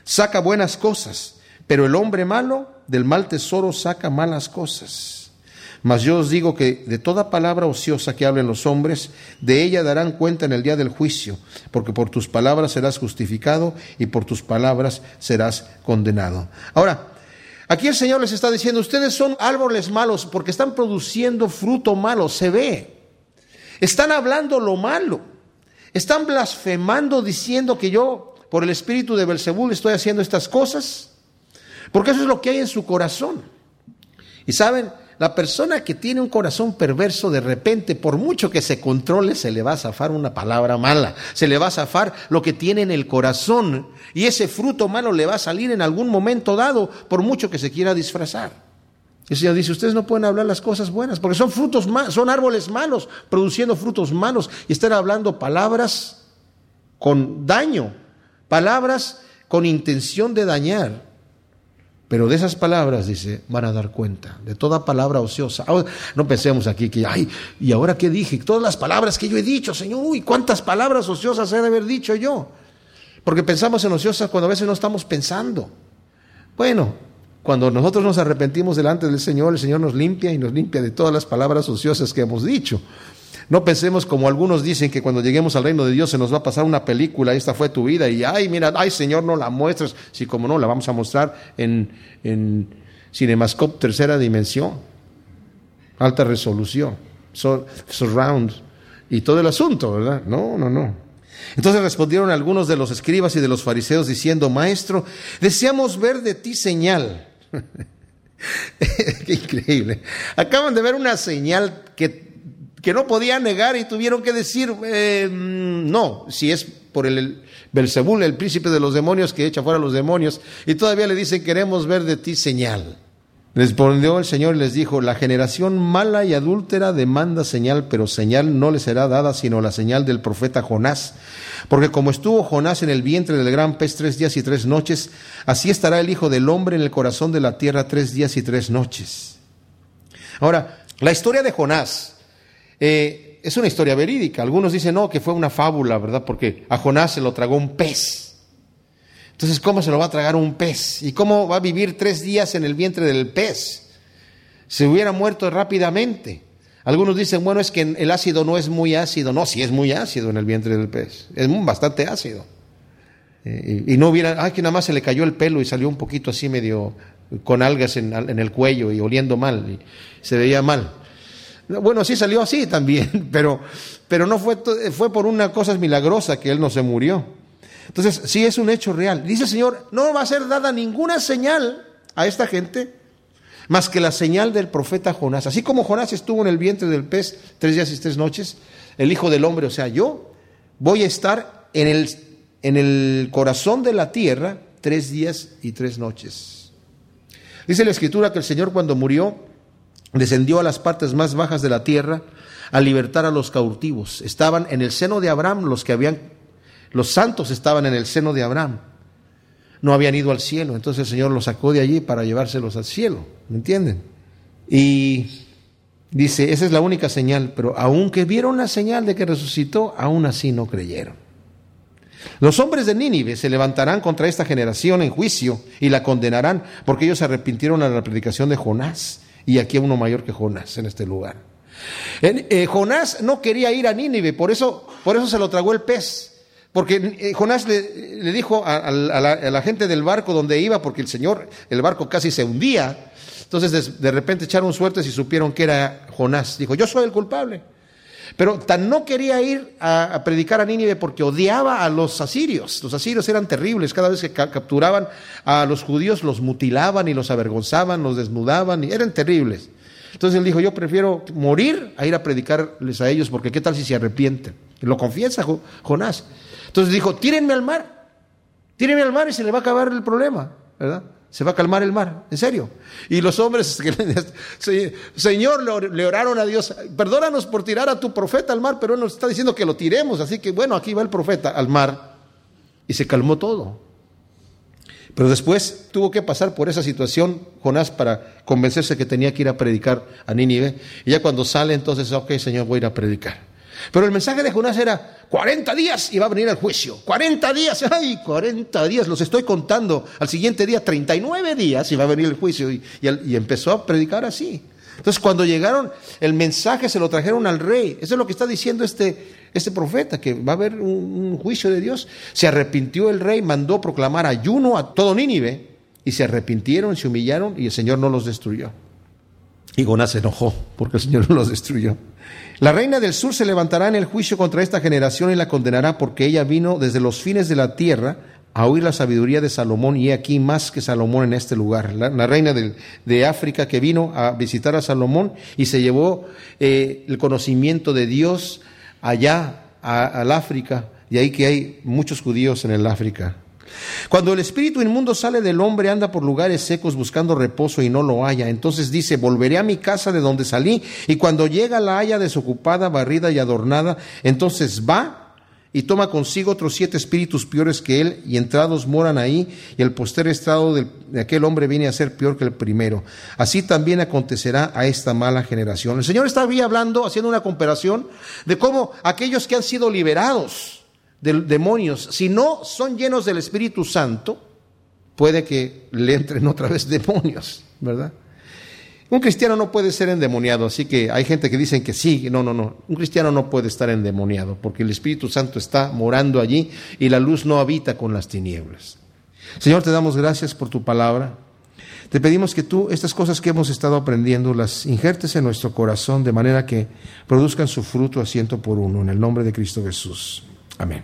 saca buenas cosas, pero el hombre malo del mal tesoro saca malas cosas. Mas yo os digo que de toda palabra ociosa que hablen los hombres, de ella darán cuenta en el día del juicio, porque por tus palabras serás justificado y por tus palabras serás condenado. Ahora, aquí el Señor les está diciendo, ustedes son árboles malos porque están produciendo fruto malo, se ve. Están hablando lo malo. Están blasfemando diciendo que yo por el espíritu de Belzebul estoy haciendo estas cosas? Porque eso es lo que hay en su corazón. Y saben, la persona que tiene un corazón perverso, de repente, por mucho que se controle, se le va a zafar una palabra mala, se le va a zafar lo que tiene en el corazón, y ese fruto malo le va a salir en algún momento dado, por mucho que se quiera disfrazar. El Señor dice, ustedes no pueden hablar las cosas buenas, porque son frutos son árboles malos, produciendo frutos malos, y están hablando palabras con daño palabras con intención de dañar. Pero de esas palabras, dice, van a dar cuenta, de toda palabra ociosa. no pensemos aquí que, ay, ¿y ahora qué dije? Todas las palabras que yo he dicho, Señor, uy, ¿cuántas palabras ociosas he de haber dicho yo? Porque pensamos en ociosas cuando a veces no estamos pensando. Bueno, cuando nosotros nos arrepentimos delante del Señor, el Señor nos limpia y nos limpia de todas las palabras ociosas que hemos dicho. No pensemos como algunos dicen que cuando lleguemos al reino de Dios se nos va a pasar una película, esta fue tu vida, y ay, mira, ay Señor, no la muestres. Si como no, la vamos a mostrar en, en Cinemascope tercera dimensión, alta resolución, surround, y todo el asunto, ¿verdad? No, no, no. Entonces respondieron algunos de los escribas y de los fariseos diciendo, Maestro, deseamos ver de ti señal. Qué increíble. Acaban de ver una señal que que no podían negar y tuvieron que decir, eh, no, si es por el, Belzebul, el príncipe de los demonios que echa fuera a los demonios, y todavía le dicen, queremos ver de ti señal. Respondió el Señor y les dijo, la generación mala y adúltera demanda señal, pero señal no le será dada sino la señal del profeta Jonás. Porque como estuvo Jonás en el vientre del gran pez tres días y tres noches, así estará el Hijo del Hombre en el corazón de la tierra tres días y tres noches. Ahora, la historia de Jonás, eh, es una historia verídica. Algunos dicen, no, que fue una fábula, ¿verdad? Porque a Jonás se lo tragó un pez. Entonces, ¿cómo se lo va a tragar un pez? ¿Y cómo va a vivir tres días en el vientre del pez? Se hubiera muerto rápidamente. Algunos dicen, bueno, es que el ácido no es muy ácido. No, sí es muy ácido en el vientre del pez. Es bastante ácido. Eh, y no hubiera, ay, que nada más se le cayó el pelo y salió un poquito así medio con algas en, en el cuello y oliendo mal. Y se veía mal. Bueno, sí salió así también, pero, pero no fue, fue por una cosa milagrosa que él no se murió. Entonces, sí es un hecho real. Dice el Señor, no va a ser dada ninguna señal a esta gente más que la señal del profeta Jonás. Así como Jonás estuvo en el vientre del pez tres días y tres noches, el Hijo del Hombre, o sea, yo voy a estar en el, en el corazón de la tierra tres días y tres noches. Dice la Escritura que el Señor cuando murió descendió a las partes más bajas de la tierra a libertar a los cautivos. Estaban en el seno de Abraham los que habían, los santos estaban en el seno de Abraham. No habían ido al cielo, entonces el Señor los sacó de allí para llevárselos al cielo, ¿me entienden? Y dice, esa es la única señal, pero aunque vieron la señal de que resucitó, aún así no creyeron. Los hombres de Nínive se levantarán contra esta generación en juicio y la condenarán porque ellos se arrepintieron a la predicación de Jonás y aquí uno mayor que Jonás en este lugar. Eh, Jonás no quería ir a Nínive, por eso, por eso se lo tragó el pez. Porque eh, Jonás le, dijo a, la, gente del barco donde iba, porque el Señor, el barco casi se hundía. Entonces de, repente echaron suertes y supieron que era Jonás. Dijo, yo soy el culpable. Pero tan no quería ir a, predicar a Nínive porque odiaba a los asirios. Los asirios eran terribles. Cada vez que capturaban a los judíos los mutilaban y los avergonzaban, los desnudaban y eran terribles. Entonces él dijo, yo prefiero morir a ir a predicarles a ellos porque qué tal si se arrepienten. lo confiesa Jonás. Entonces dijo, tírenme al mar. Tírenme al mar y se le va a acabar el problema, ¿verdad? Se va a calmar el mar, en serio. Y los hombres, Señor, le oraron a Dios, perdónanos por tirar a tu profeta al mar, pero él nos está diciendo que lo tiremos, así que bueno, aquí va el profeta al mar. Y se calmó todo. Pero después tuvo que pasar por esa situación Jonás para convencerse que tenía que ir a predicar a Nínive. Y ya cuando sale, entonces, ok, Señor, voy a ir a predicar. Pero el mensaje de Jonás era 40 días y va a venir el juicio. 40 días, ay, 40 días, los estoy contando. Al siguiente día, 39 días y va a venir el juicio. Y, empezó a predicar así. Entonces, cuando llegaron, el mensaje se lo trajeron al rey. Eso es lo que está diciendo este, este profeta, que va a haber un, juicio de Dios. Se arrepintió el rey, mandó proclamar ayuno a todo Nínive. Y se arrepintieron, se humillaron y el Señor no los destruyó. Y Jonás se enojó porque el Señor los destruyó. La reina del sur se levantará en el juicio contra esta generación y la condenará porque ella vino desde los fines de la tierra a oír la sabiduría de Salomón y aquí más que Salomón en este lugar. La, reina de África que vino a visitar a Salomón y se llevó eh, el conocimiento de Dios allá al África y ahí que hay muchos judíos en el África. Cuando el espíritu inmundo sale del hombre, anda por lugares secos buscando reposo y no lo halla. Entonces dice, volveré a mi casa de donde salí. Y cuando llega la haya desocupada, barrida y adornada, entonces va y toma consigo otros siete espíritus peores que él, y entrados moran ahí, y el poster estado de aquel hombre viene a ser peor que el primero. Así también acontecerá a esta mala generación. El Señor está hablando, haciendo una comparación de cómo aquellos que han sido liberados, de demonios, si no son llenos del Espíritu Santo, puede que le entren otra vez demonios, ¿verdad? Un cristiano no puede ser endemoniado, así que hay gente que dicen que sí, no, no, no. Un cristiano no puede estar endemoniado porque el Espíritu Santo está morando allí y la luz no habita con las tinieblas. Señor, te damos gracias por tu palabra. Te pedimos que tú estas cosas que hemos estado aprendiendo las injertes en nuestro corazón de manera que produzcan su fruto a por uno. En el nombre de Cristo Jesús. Amén.